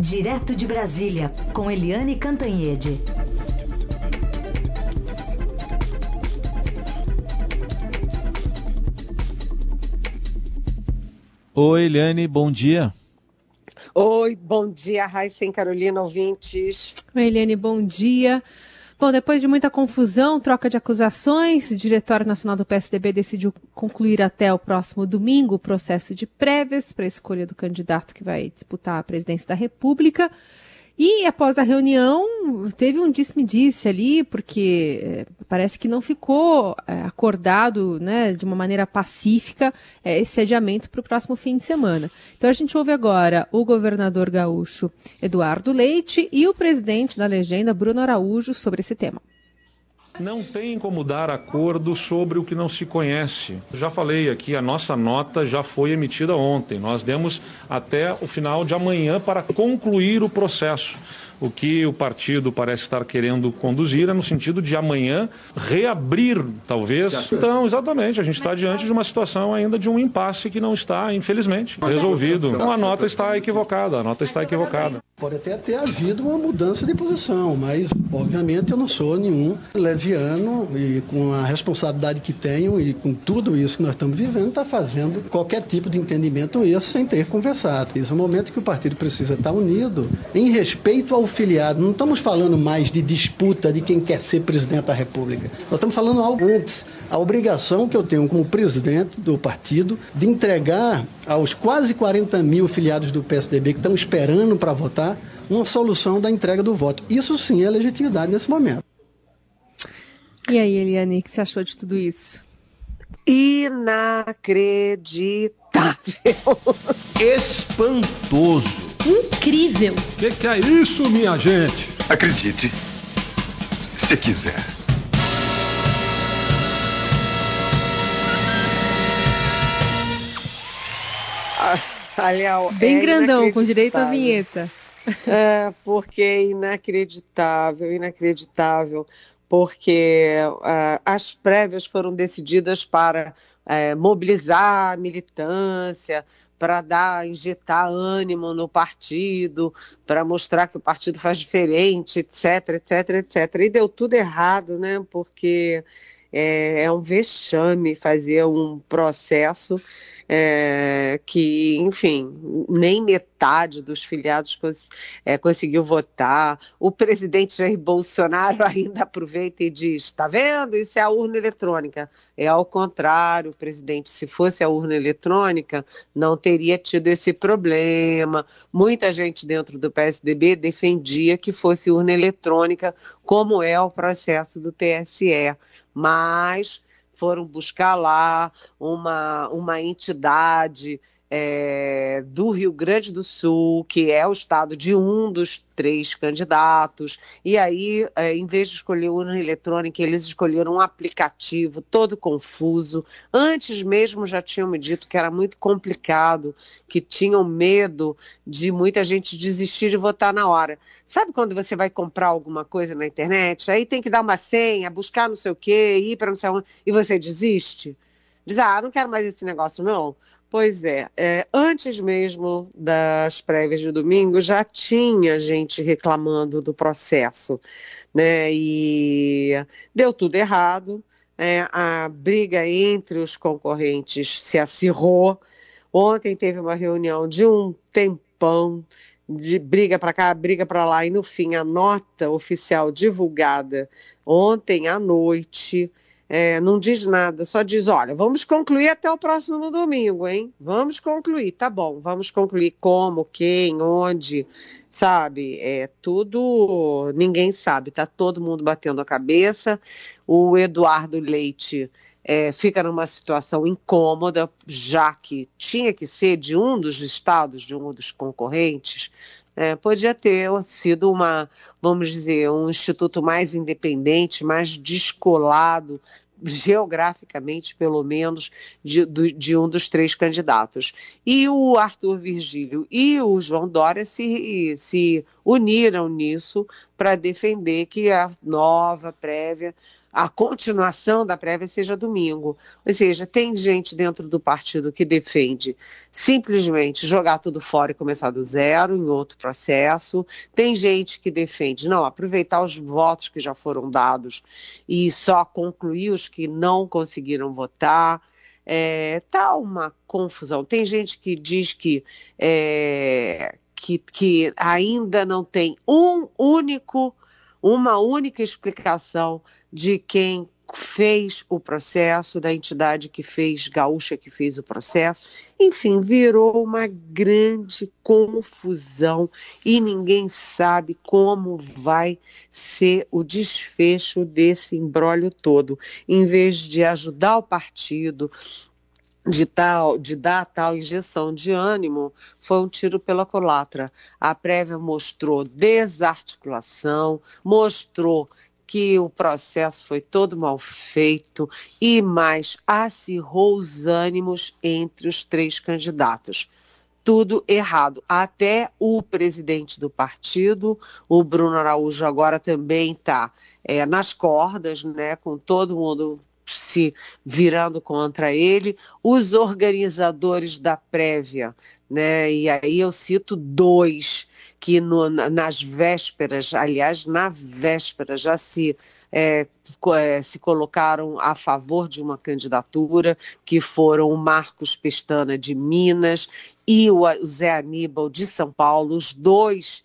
Direto de Brasília, com Eliane Cantanhede. Oi, Eliane, bom dia. Oi, bom dia, Raíssa e Carolina, ouvintes. Oi, Eliane, bom dia. Bom, depois de muita confusão, troca de acusações, o Diretório Nacional do PSDB decidiu concluir até o próximo domingo o processo de prévias para a escolha do candidato que vai disputar a presidência da República. E após a reunião, teve um disse-me-disse ali, porque eh, parece que não ficou é, acordado né, de uma maneira pacífica é, esse adiamento para o próximo fim de semana. Então a gente ouve agora o governador gaúcho Eduardo Leite e o presidente da legenda, Bruno Araújo, sobre esse tema. Não tem como dar acordo sobre o que não se conhece. Já falei aqui, a nossa nota já foi emitida ontem. Nós demos até o final de amanhã para concluir o processo. O que o partido parece estar querendo conduzir é no sentido de amanhã reabrir, talvez. Então, exatamente, a gente está diante de uma situação ainda de um impasse que não está, infelizmente, resolvido. Então, a nota está equivocada, a nota está equivocada. Pode até ter havido uma mudança de posição, mas obviamente eu não sou nenhum leviano e com a responsabilidade que tenho e com tudo isso que nós estamos vivendo, está fazendo qualquer tipo de entendimento esse sem ter conversado. Esse é o momento que o partido precisa estar unido em respeito ao filiado. Não estamos falando mais de disputa de quem quer ser presidente da República. Nós estamos falando algo antes. A obrigação que eu tenho como presidente do partido de entregar aos quase 40 mil filiados do PSDB que estão esperando para votar uma solução da entrega do voto. Isso sim é legitimidade nesse momento. E aí, Eliane, o que você achou de tudo isso? Inacreditável. Espantoso. Incrível. O que, que é isso, minha gente? Acredite, se quiser. Aliás, Bem é grandão, com direito à vinheta. É, porque é inacreditável, inacreditável, porque ah, as prévias foram decididas para eh, mobilizar a militância, para dar, injetar ânimo no partido, para mostrar que o partido faz diferente, etc, etc, etc. E deu tudo errado, né? Porque é, é um vexame fazer um processo é, que, enfim, nem metade dos filiados cons é, conseguiu votar. O presidente Jair Bolsonaro ainda aproveita e diz: está vendo? Isso é a urna eletrônica. É ao contrário, presidente, se fosse a urna eletrônica, não teria tido esse problema. Muita gente dentro do PSDB defendia que fosse urna eletrônica, como é o processo do TSE. Mas foram buscar lá uma, uma entidade é, do Rio Grande do Sul, que é o estado de um dos três candidatos, e aí, é, em vez de escolher urna eletrônica, eles escolheram um aplicativo todo confuso. Antes mesmo já tinham me dito que era muito complicado, que tinham medo de muita gente desistir de votar na hora. Sabe quando você vai comprar alguma coisa na internet, aí tem que dar uma senha, buscar não sei o quê, ir para não sei onde, e você desiste? Diz, ah, não quero mais esse negócio, não. Pois é, é, antes mesmo das prévias de domingo já tinha gente reclamando do processo, né? E deu tudo errado. é, a briga entre os concorrentes se acirrou. Ontem teve uma reunião de um tempão de briga para cá, briga para lá e no fim a nota oficial divulgada ontem à noite é, não diz nada, só diz: olha, vamos concluir até o próximo domingo, hein? Vamos concluir, tá bom, vamos concluir como, quem, onde, sabe? É tudo, ninguém sabe, tá todo mundo batendo a cabeça. O Eduardo Leite é, fica numa situação incômoda, já que tinha que ser de um dos estados, de um dos concorrentes. É, podia ter sido uma, vamos dizer, um instituto mais independente, mais descolado, geograficamente, pelo menos, de, de, um dos três candidatos. E o Arthur Virgílio e o João Dória se, se uniram nisso para defender que a nova prévia a continuação da prévia seja domingo. Ou seja, tem gente dentro do partido que defende simplesmente jogar tudo fora e começar do zero em outro processo. Tem gente que defende, não, aproveitar os votos que já foram dados e só concluir os que não conseguiram votar. É, tá uma confusão. Tem gente que diz que, é, que, que ainda não tem um único uma única explicação de quem fez o processo, da entidade que fez, gaúcha que fez o processo. Enfim, virou uma grande confusão e ninguém sabe como vai ser o desfecho desse embrólio todo. Em vez de ajudar o partido, de, tal, de dar tal injeção de ânimo foi um tiro pela culatra. A prévia mostrou desarticulação, mostrou que o processo foi todo mal feito e mais acirrou os ânimos entre os três candidatos. Tudo errado. Até o presidente do partido, o Bruno Araújo, agora também está é, nas cordas, né, com todo mundo se virando contra ele, os organizadores da prévia, né? E aí eu cito dois que no, nas vésperas, aliás, na véspera já se é, é, se colocaram a favor de uma candidatura, que foram o Marcos Pestana de Minas e o, o Zé Aníbal de São Paulo, os dois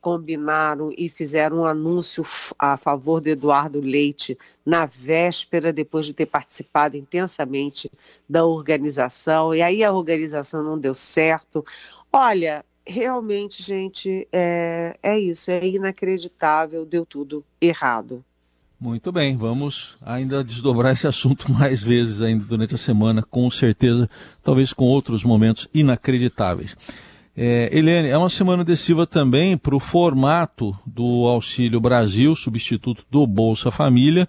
combinaram e fizeram um anúncio a favor do Eduardo Leite na véspera, depois de ter participado intensamente da organização, e aí a organização não deu certo. Olha, realmente, gente, é, é isso, é inacreditável, deu tudo errado. Muito bem, vamos ainda desdobrar esse assunto mais vezes ainda durante a semana, com certeza, talvez com outros momentos inacreditáveis. É, Helene, é uma semana decisiva também para o formato do Auxílio Brasil, substituto do Bolsa Família.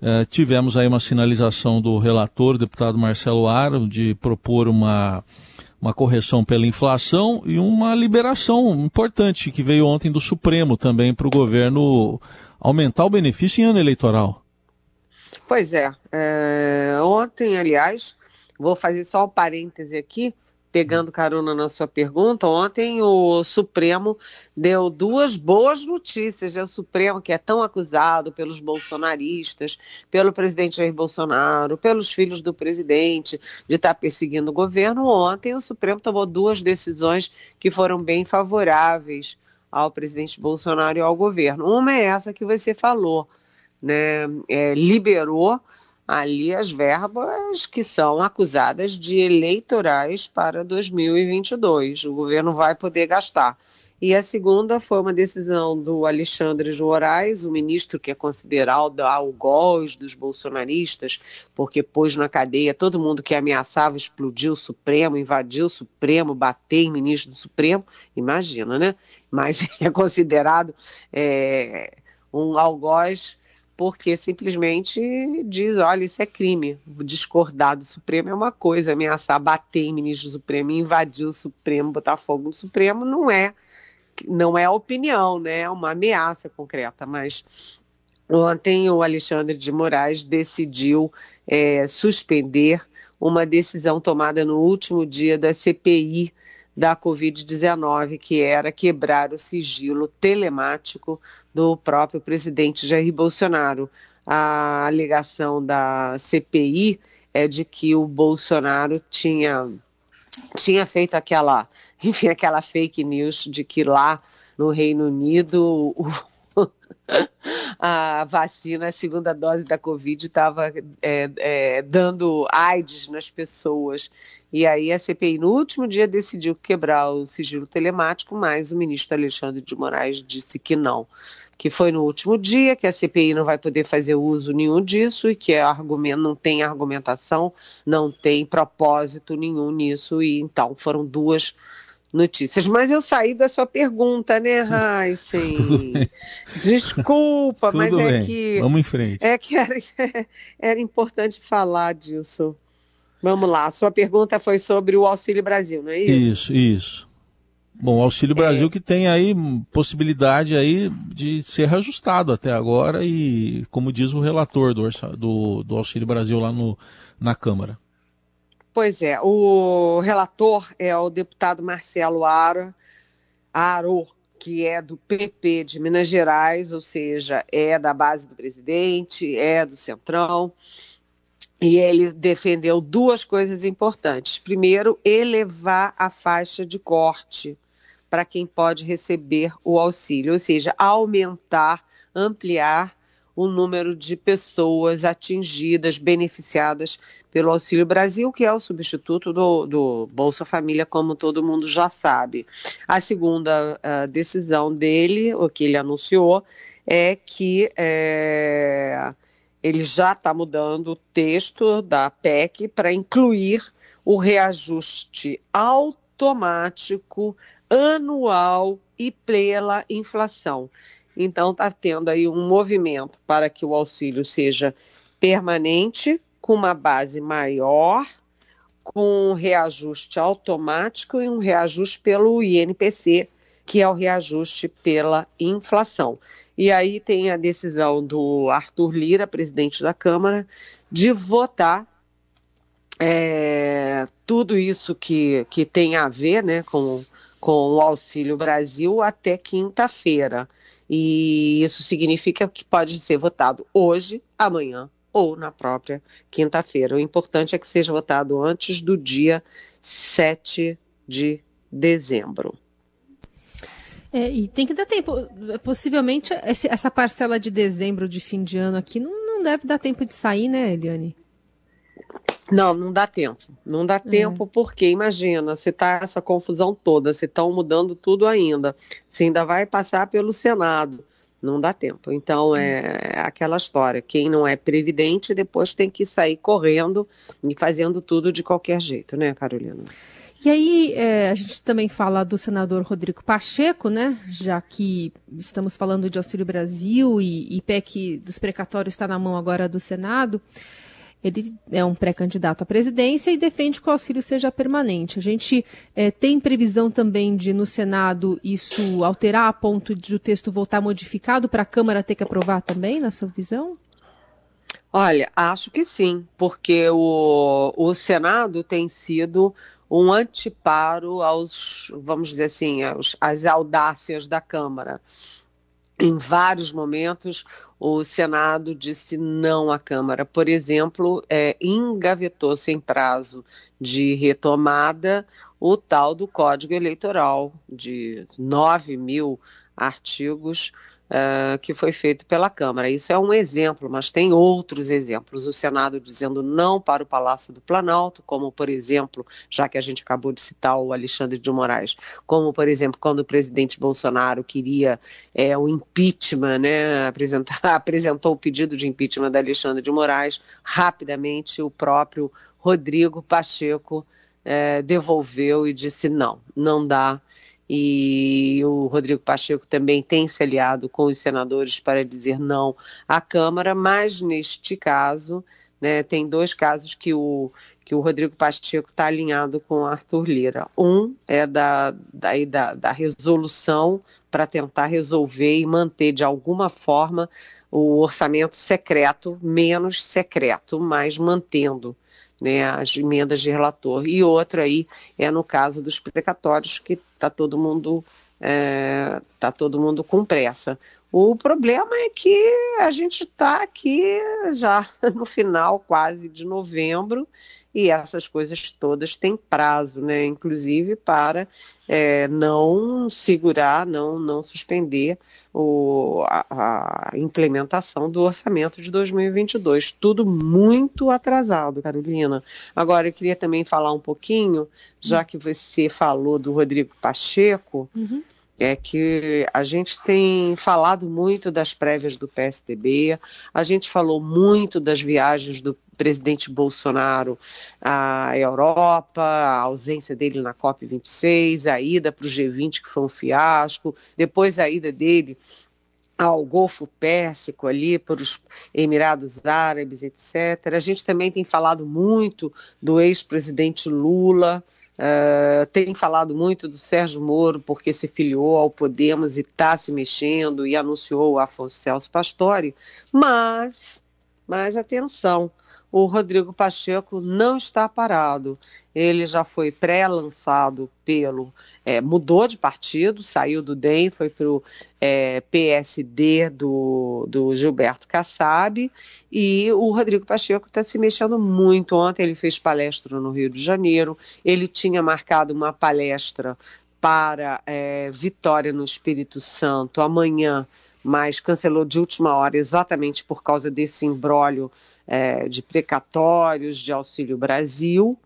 É, tivemos aí uma sinalização do relator, deputado Marcelo Aro, de propor uma, uma correção pela inflação e uma liberação importante que veio ontem do Supremo também para o governo aumentar o benefício em ano eleitoral. Pois é. é ontem, aliás, vou fazer só um parêntese aqui pegando carona na sua pergunta, ontem o Supremo deu duas boas notícias. É o Supremo que é tão acusado pelos bolsonaristas, pelo presidente Jair Bolsonaro, pelos filhos do presidente, de estar perseguindo o governo. Ontem o Supremo tomou duas decisões que foram bem favoráveis ao presidente Bolsonaro e ao governo. Uma é essa que você falou, né? É, liberou ali as verbas que são acusadas de eleitorais para 2022. O governo vai poder gastar. E a segunda foi uma decisão do Alexandre de Moraes, o ministro que é considerado algoz dos bolsonaristas, porque pôs na cadeia todo mundo que ameaçava explodir o Supremo, invadir o Supremo, bater em ministro do Supremo. Imagina, né? Mas é considerado é, um algoz porque simplesmente diz, olha, isso é crime. Discordar do Supremo é uma coisa, ameaçar bater em ministro do Supremo, invadir o Supremo, botar fogo no Supremo, não é, não é opinião, né? É uma ameaça concreta, mas ontem o Alexandre de Moraes decidiu é, suspender uma decisão tomada no último dia da CPI da Covid-19, que era quebrar o sigilo telemático do próprio presidente Jair Bolsonaro. A alegação da CPI é de que o Bolsonaro tinha tinha feito aquela, enfim, aquela fake news de que lá no Reino Unido o, a vacina, a segunda dose da Covid estava é, é, dando AIDS nas pessoas. E aí a CPI, no último dia, decidiu quebrar o sigilo telemático, mas o ministro Alexandre de Moraes disse que não. Que foi no último dia, que a CPI não vai poder fazer uso nenhum disso e que argumento, não tem argumentação, não tem propósito nenhum nisso. E então foram duas notícias. Mas eu saí da sua pergunta, né, Heisen? Desculpa, mas é bem. que. Vamos em frente. É que era, era importante falar disso. Vamos lá, sua pergunta foi sobre o Auxílio Brasil, não é isso? Isso, isso. Bom, o Auxílio Brasil é... que tem aí possibilidade aí de ser reajustado até agora e, como diz o relator do, do, do Auxílio Brasil lá no, na Câmara. Pois é, o relator é o deputado Marcelo Aro, Aro, que é do PP de Minas Gerais, ou seja, é da base do presidente, é do Centrão, e ele defendeu duas coisas importantes. Primeiro, elevar a faixa de corte para quem pode receber o auxílio, ou seja, aumentar, ampliar o número de pessoas atingidas, beneficiadas pelo Auxílio Brasil, que é o substituto do, do Bolsa Família, como todo mundo já sabe. A segunda uh, decisão dele, o que ele anunciou, é que é, ele já está mudando o texto da PEC para incluir o reajuste automático anual e pela inflação. Então, está tendo aí um movimento para que o auxílio seja permanente, com uma base maior, com um reajuste automático e um reajuste pelo INPC, que é o reajuste pela inflação. E aí tem a decisão do Arthur Lira, presidente da Câmara, de votar é, tudo isso que, que tem a ver né, com com o Auxílio Brasil até quinta-feira. E isso significa que pode ser votado hoje, amanhã ou na própria quinta-feira. O importante é que seja votado antes do dia 7 de dezembro. É, e tem que dar tempo. Possivelmente, essa parcela de dezembro, de fim de ano aqui, não, não deve dar tempo de sair, né, Eliane? Não, não dá tempo. Não dá é. tempo porque, imagina, se tá essa confusão toda, se estão mudando tudo ainda, se ainda vai passar pelo Senado, não dá tempo. Então é, é aquela história. Quem não é previdente depois tem que sair correndo e fazendo tudo de qualquer jeito, né, Carolina? E aí, é, a gente também fala do senador Rodrigo Pacheco, né? Já que estamos falando de Auxílio Brasil e, e PEC dos precatórios está na mão agora do Senado. Ele é um pré-candidato à presidência e defende que o auxílio seja permanente. A gente é, tem previsão também de, no Senado, isso alterar a ponto de o texto voltar modificado para a Câmara ter que aprovar também, na sua visão? Olha, acho que sim, porque o, o Senado tem sido um anteparo aos, vamos dizer assim, aos, às audácias da Câmara. Em vários momentos, o Senado disse não à Câmara. Por exemplo, é, engavetou sem prazo de retomada o tal do Código Eleitoral, de 9 mil artigos uh, que foi feito pela Câmara. Isso é um exemplo, mas tem outros exemplos. O Senado dizendo não para o Palácio do Planalto, como, por exemplo, já que a gente acabou de citar o Alexandre de Moraes, como, por exemplo, quando o presidente Bolsonaro queria é, o impeachment, né, apresentar, apresentou o pedido de impeachment da Alexandre de Moraes, rapidamente o próprio Rodrigo Pacheco é, devolveu e disse não, não dá e o Rodrigo Pacheco também tem se aliado com os senadores para dizer não à Câmara, mas neste caso, né, tem dois casos que o, que o Rodrigo Pacheco está alinhado com o Arthur Lira. Um é da, da, da, da resolução para tentar resolver e manter de alguma forma o orçamento secreto, menos secreto, mas mantendo né, as emendas de relator. E outra aí é no caso dos precatórios, que está todo mundo é, tá todo mundo com pressa. O problema é que a gente está aqui já no final quase de novembro e essas coisas todas têm prazo, né? Inclusive para é, não segurar, não, não suspender o, a, a, implementação do orçamento de 2022. Tudo muito atrasado, Carolina. Agora, eu queria também falar um pouquinho, já que você falou do Rodrigo Pacheco. Uhum é que a gente tem falado muito das prévias do PSDB, a gente falou muito das viagens do presidente Bolsonaro à Europa, a ausência dele na COP26, a ida para o G20, que foi um fiasco, depois a ida dele ao Golfo Pérsico ali, para os Emirados Árabes, etc. A gente também tem falado muito do ex-presidente Lula, Uh, tem falado muito do Sérgio Moro porque se filiou ao Podemos e está se mexendo e anunciou o Afonso Celso Pastore, mas, mas atenção, o Rodrigo Pacheco não está parado. Ele já foi pré-lançado pelo. É, mudou de partido, saiu do DEM, foi para o é, PSD do, do Gilberto Kassab. E o Rodrigo Pacheco está se mexendo muito. Ontem ele fez palestra no Rio de Janeiro. Ele tinha marcado uma palestra para é, Vitória no Espírito Santo amanhã mas cancelou de última hora exatamente por causa desse embrólio é, de precatórios de Auxílio Brasil.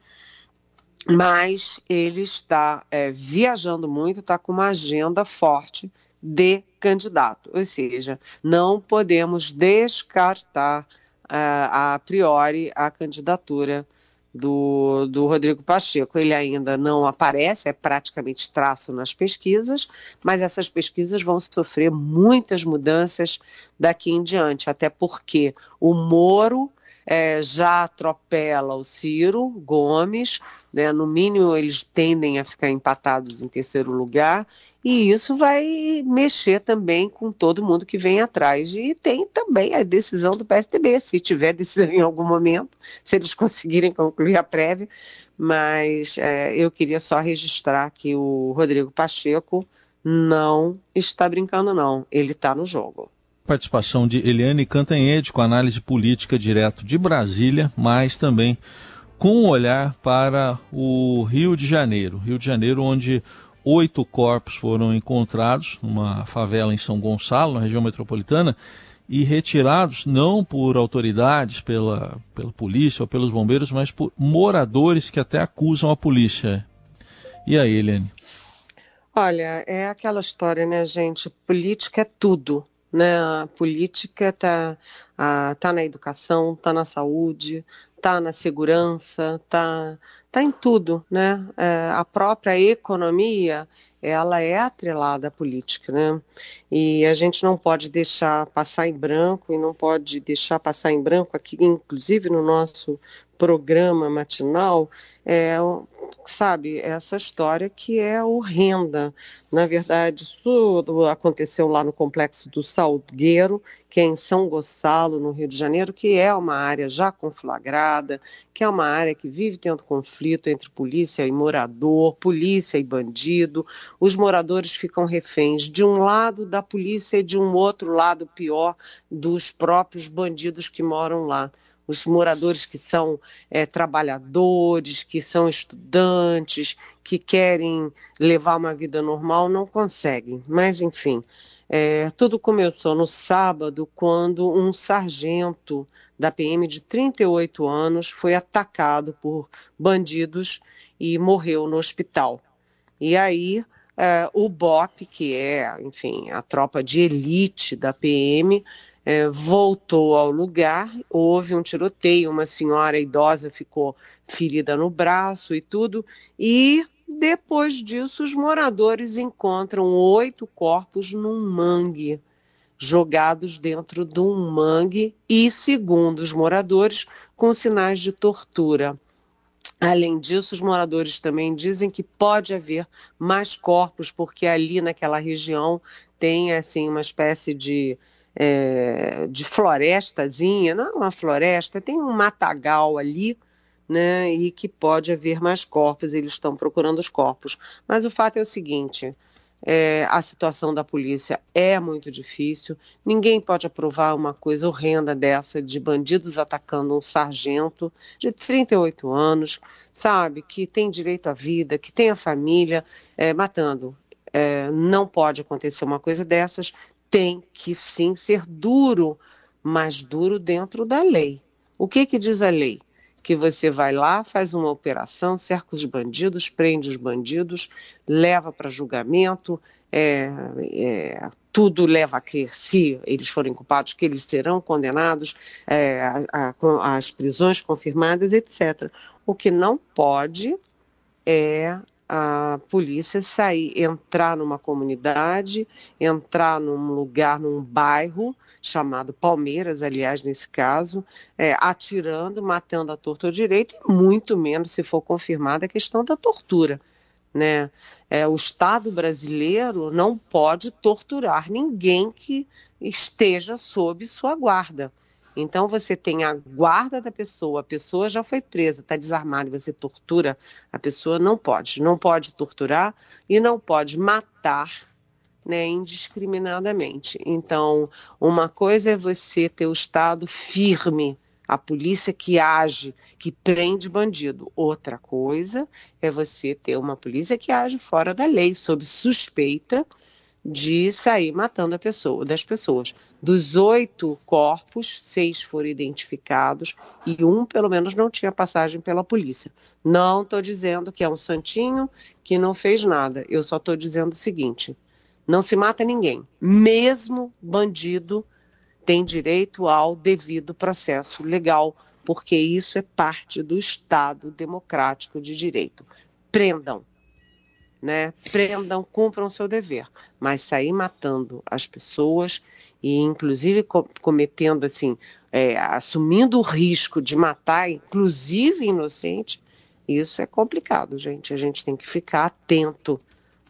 Mas ele está é, viajando muito, está com uma agenda forte de candidato, ou seja, não podemos descartar uh, a priori a candidatura do, do Rodrigo Pacheco. Ele ainda não aparece, é praticamente traço nas pesquisas, mas essas pesquisas vão sofrer muitas mudanças daqui em diante, até porque o Moro é, já atropela o Ciro Gomes, né, no mínimo eles tendem a ficar empatados em terceiro lugar, e isso vai mexer também com todo mundo que vem atrás. E tem também a decisão do PSDB, se tiver decisão em algum momento, se eles conseguirem concluir a prévia. Mas é, eu queria só registrar que o Rodrigo Pacheco não está brincando, não. Ele está no jogo. Participação de Eliane Cantanhede com análise política direto de Brasília, mas também com um olhar para o Rio de Janeiro. Rio de Janeiro, onde oito corpos foram encontrados numa favela em São Gonçalo, na região metropolitana, e retirados não por autoridades, pela, pela polícia ou pelos bombeiros, mas por moradores que até acusam a polícia. E aí, Helene? Olha, é aquela história, né, gente? Política é tudo. Né? A política está tá na educação, está na saúde, está na segurança, está tá em tudo, né? É, a própria economia, ela é atrelada à política, né? E a gente não pode deixar passar em branco e não pode deixar passar em branco aqui, inclusive no nosso programa matinal, é, sabe, essa história que é horrenda. Na verdade, isso aconteceu lá no complexo do Salgueiro, que é em São Gonçalo, no Rio de Janeiro, que é uma área já conflagrada, que é uma área que vive tendo conflito entre polícia e morador, polícia e bandido. Os moradores ficam reféns de um lado da polícia e de um outro lado, pior, dos próprios bandidos que moram lá os moradores que são é, trabalhadores, que são estudantes, que querem levar uma vida normal, não conseguem. Mas, enfim, é, tudo começou no sábado, quando um sargento da PM de 38 anos foi atacado por bandidos e morreu no hospital. E aí. É, o BOP, que é, enfim, a tropa de elite da PM, é, voltou ao lugar, houve um tiroteio, uma senhora idosa ficou ferida no braço e tudo, e depois disso os moradores encontram oito corpos num mangue, jogados dentro de um mangue e, segundo os moradores, com sinais de tortura. Além disso, os moradores também dizem que pode haver mais corpos, porque ali naquela região tem assim uma espécie de é, de florestazinha, não é uma floresta, tem um matagal ali, né, e que pode haver mais corpos, eles estão procurando os corpos. Mas o fato é o seguinte: é, a situação da polícia é muito difícil, ninguém pode aprovar uma coisa horrenda dessa de bandidos atacando um sargento de 38 anos, sabe, que tem direito à vida, que tem a família, é, matando. É, não pode acontecer uma coisa dessas, tem que sim ser duro, mas duro dentro da lei. O que, que diz a lei? Que você vai lá, faz uma operação, cerca os bandidos, prende os bandidos, leva para julgamento, é, é, tudo leva a crer, se eles forem culpados, que eles serão condenados, é, as prisões confirmadas, etc. O que não pode é a polícia sair, entrar numa comunidade, entrar num lugar, num bairro chamado Palmeiras, aliás, nesse caso, é, atirando, matando a tortura direito, e muito menos se for confirmada a questão da tortura. Né? É, o Estado brasileiro não pode torturar ninguém que esteja sob sua guarda. Então você tem a guarda da pessoa, a pessoa já foi presa, está desarmada e você tortura, a pessoa não pode. Não pode torturar e não pode matar né, indiscriminadamente. Então, uma coisa é você ter o Estado firme, a polícia que age, que prende bandido. Outra coisa é você ter uma polícia que age fora da lei, sob suspeita de sair matando a pessoa, das pessoas. Dos oito corpos, seis foram identificados e um, pelo menos, não tinha passagem pela polícia. Não estou dizendo que é um santinho que não fez nada. Eu só estou dizendo o seguinte: não se mata ninguém. Mesmo bandido tem direito ao devido processo legal, porque isso é parte do Estado democrático de direito. Prendam né? Prendam, cumpram o seu dever, mas sair matando as pessoas e inclusive co cometendo assim, é, assumindo o risco de matar, inclusive inocente, isso é complicado, gente. A gente tem que ficar atento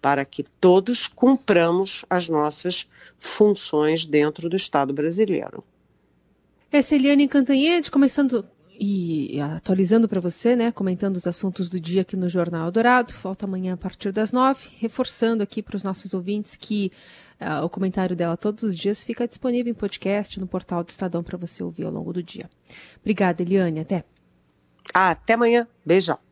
para que todos cumpramos as nossas funções dentro do Estado brasileiro. Essa Eliane Cantanhede, começando e atualizando para você, né, comentando os assuntos do dia aqui no Jornal Dourado. Volta amanhã a partir das nove, reforçando aqui para os nossos ouvintes que uh, o comentário dela todos os dias fica disponível em podcast no portal do Estadão para você ouvir ao longo do dia. Obrigada, Eliane. Até. Ah, até amanhã. Beijão.